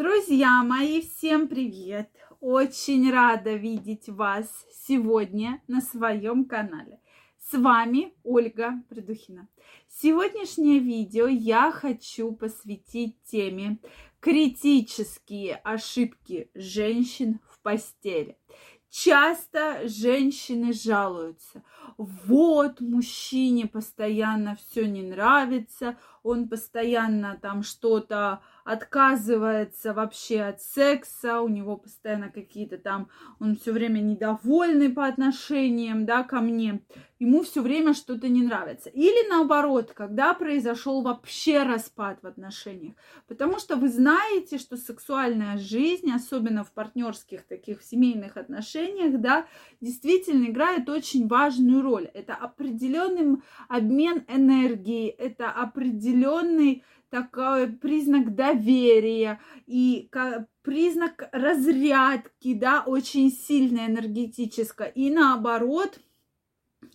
Друзья мои, всем привет! Очень рада видеть вас сегодня на своем канале. С вами Ольга Придухина. Сегодняшнее видео я хочу посвятить теме критические ошибки женщин в постели. Часто женщины жалуются. Вот мужчине постоянно все не нравится, он постоянно там что-то отказывается вообще от секса, у него постоянно какие-то там, он все время недовольный по отношениям, да, ко мне, ему все время что-то не нравится. Или наоборот, когда произошел вообще распад в отношениях, потому что вы знаете, что сексуальная жизнь, особенно в партнерских таких в семейных отношениях, да, действительно играет очень важную роль. Это определенный обмен энергии, это определенный такой признак доверия и признак разрядки, да, очень сильно энергетическое. И наоборот,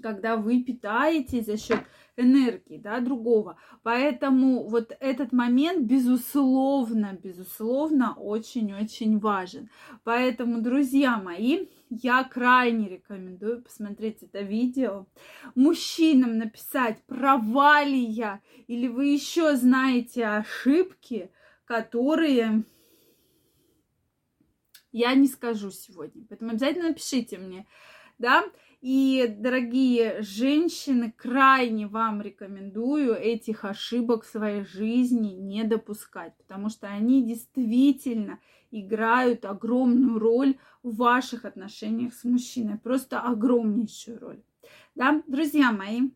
когда вы питаете за счет энергии, да, другого. Поэтому вот этот момент, безусловно, безусловно, очень-очень важен. Поэтому, друзья мои, я крайне рекомендую посмотреть это видео. Мужчинам написать, права ли я, или вы еще знаете ошибки, которые я не скажу сегодня. Поэтому обязательно напишите мне, да. И, дорогие женщины, крайне вам рекомендую этих ошибок в своей жизни не допускать, потому что они действительно играют огромную роль в ваших отношениях с мужчиной, просто огромнейшую роль. Да, друзья мои,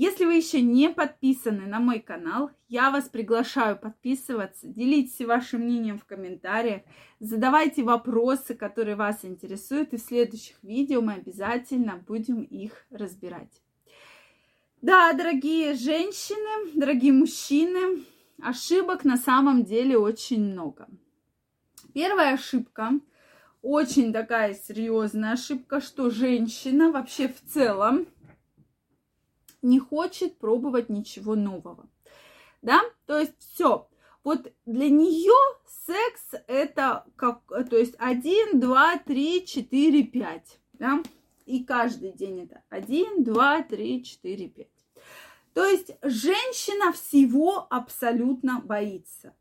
если вы еще не подписаны на мой канал, я вас приглашаю подписываться, делитесь вашим мнением в комментариях, задавайте вопросы, которые вас интересуют, и в следующих видео мы обязательно будем их разбирать. Да, дорогие женщины, дорогие мужчины, ошибок на самом деле очень много. Первая ошибка, очень такая серьезная ошибка, что женщина вообще в целом не хочет пробовать ничего нового. Да, то есть все. Вот для нее секс это как, то есть один, два, три, четыре, пять, да, и каждый день это один, два, три, четыре, пять. То есть женщина всего абсолютно боится.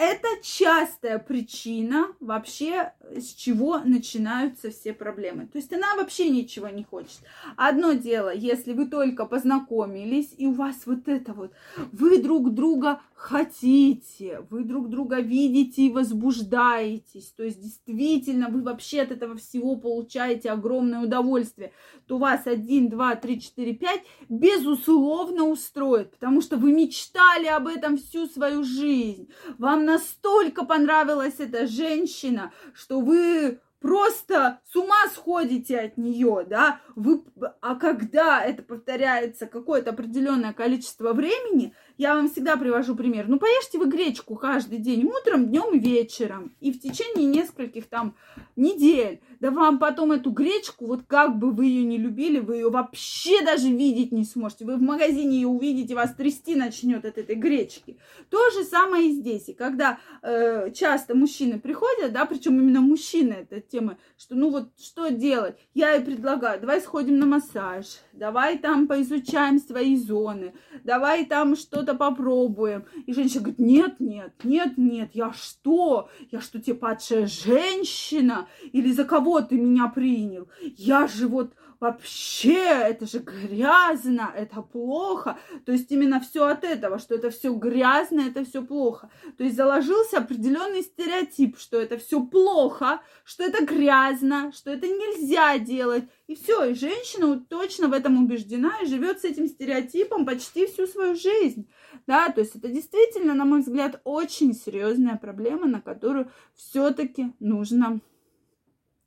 Это частая причина вообще, с чего начинаются все проблемы. То есть она вообще ничего не хочет. Одно дело, если вы только познакомились, и у вас вот это вот, вы друг друга хотите, вы друг друга видите и возбуждаетесь, то есть действительно вы вообще от этого всего получаете огромное удовольствие, то вас один, два, три, четыре, пять безусловно устроит, потому что вы мечтали об этом всю свою жизнь, вам настолько понравилась эта женщина, что вы просто с ума сходите от нее, да, вы, а когда это повторяется какое-то определенное количество времени, я вам всегда привожу пример. Ну, поешьте вы гречку каждый день, утром, днем и вечером. И в течение нескольких там недель. Да вам потом эту гречку, вот как бы вы ее не любили, вы ее вообще даже видеть не сможете. Вы в магазине ее увидите, вас трясти начнет от этой гречки. То же самое и здесь. И когда э, часто мужчины приходят, да, причем именно мужчины, это тема, что ну вот что делать? Я ей предлагаю, давай сходим на массаж, давай там поизучаем свои зоны, давай там что-то что-то попробуем. И женщина говорит, нет, нет, нет, нет, я что? Я что, тебе падшая женщина? Или за кого ты меня принял? Я же вот вообще, это же грязно, это плохо. То есть именно все от этого, что это все грязно, это все плохо. То есть заложился определенный стереотип, что это все плохо, что это грязно, что это нельзя делать. И все, и женщина точно в этом убеждена и живет с этим стереотипом почти всю свою жизнь. Да, то есть это действительно, на мой взгляд, очень серьезная проблема, на которую все-таки нужно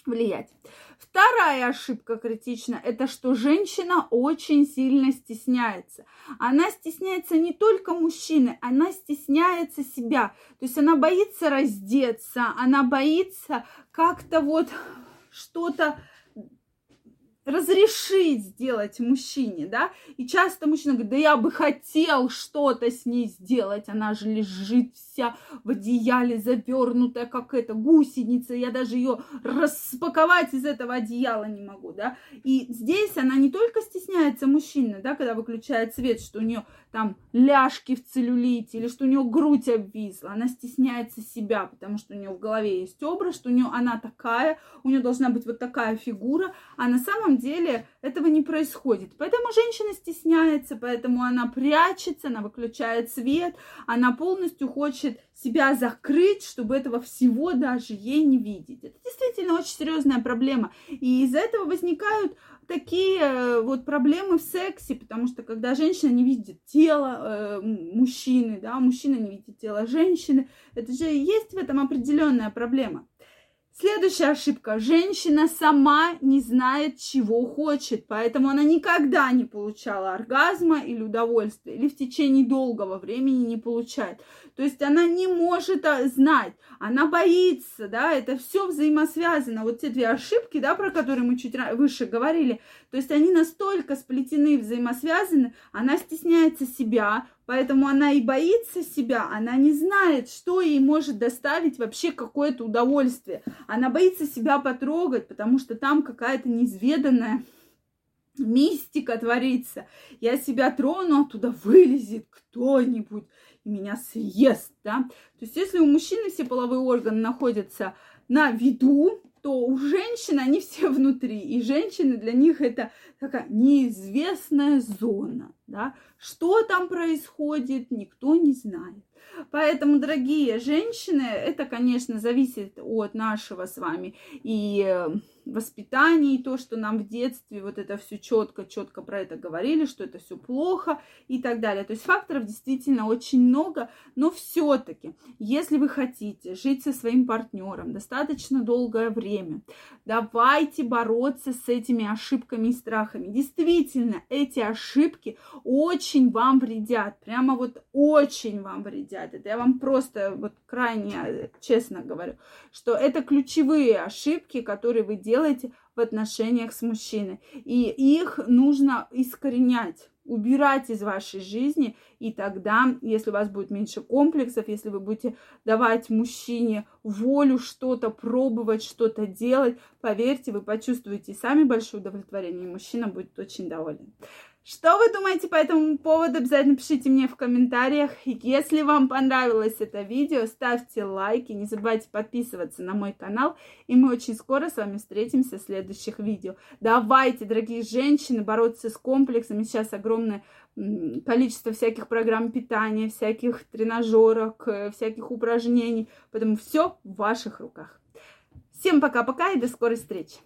влиять. Вторая ошибка критична – это что женщина очень сильно стесняется. Она стесняется не только мужчины, она стесняется себя. То есть она боится раздеться, она боится как-то вот что-то разрешить сделать мужчине, да, и часто мужчина говорит, да я бы хотел что-то с ней сделать, она же лежит вся в одеяле завернутая, как эта гусеница, я даже ее распаковать из этого одеяла не могу, да, и здесь она не только стесняется мужчины, да, когда выключает свет, что у нее там ляжки в целлюлите или что у нее грудь обвисла, она стесняется себя, потому что у нее в голове есть образ, что у нее она такая, у нее должна быть вот такая фигура, а на самом деле этого не происходит. Поэтому женщина стесняется, поэтому она прячется, она выключает свет, она полностью хочет себя закрыть, чтобы этого всего даже ей не видеть. Это действительно очень серьезная проблема. И из-за этого возникают такие э, вот проблемы в сексе, потому что когда женщина не видит тело э, мужчины, да, мужчина не видит тело женщины, это же есть в этом определенная проблема. Следующая ошибка. Женщина сама не знает, чего хочет, поэтому она никогда не получала оргазма или удовольствия, или в течение долгого времени не получает. То есть она не может а, знать, она боится, да, это все взаимосвязано. Вот те две ошибки, да, про которые мы чуть выше говорили, то есть они настолько сплетены, взаимосвязаны, она стесняется себя, Поэтому она и боится себя, она не знает, что ей может доставить вообще какое-то удовольствие. Она боится себя потрогать, потому что там какая-то неизведанная мистика творится. Я себя трону, оттуда вылезет кто-нибудь и меня съест, да. То есть если у мужчины все половые органы находятся на виду, то у женщин они все внутри, и женщины для них это такая неизвестная зона, да, что там происходит, никто не знает. Поэтому, дорогие женщины, это, конечно, зависит от нашего с вами и э, воспитания, и то, что нам в детстве вот это все четко, четко про это говорили, что это все плохо и так далее. То есть факторов действительно очень много, но все-таки, если вы хотите жить со своим партнером достаточно долгое время, давайте бороться с этими ошибками и страхами. Действительно, эти ошибки очень вам вредят, прямо вот очень вам вредят. Это я вам просто вот крайне честно говорю, что это ключевые ошибки, которые вы делаете в отношениях с мужчиной. И их нужно искоренять убирать из вашей жизни, и тогда, если у вас будет меньше комплексов, если вы будете давать мужчине волю что-то пробовать, что-то делать, поверьте, вы почувствуете сами большое удовлетворение, и мужчина будет очень доволен. Что вы думаете по этому поводу? Обязательно пишите мне в комментариях. Если вам понравилось это видео, ставьте лайки, не забывайте подписываться на мой канал, и мы очень скоро с вами встретимся в следующих видео. Давайте, дорогие женщины, бороться с комплексами. Сейчас огромное количество всяких программ питания, всяких тренажерок, э, всяких упражнений, поэтому все в ваших руках. Всем пока-пока и до скорой встречи!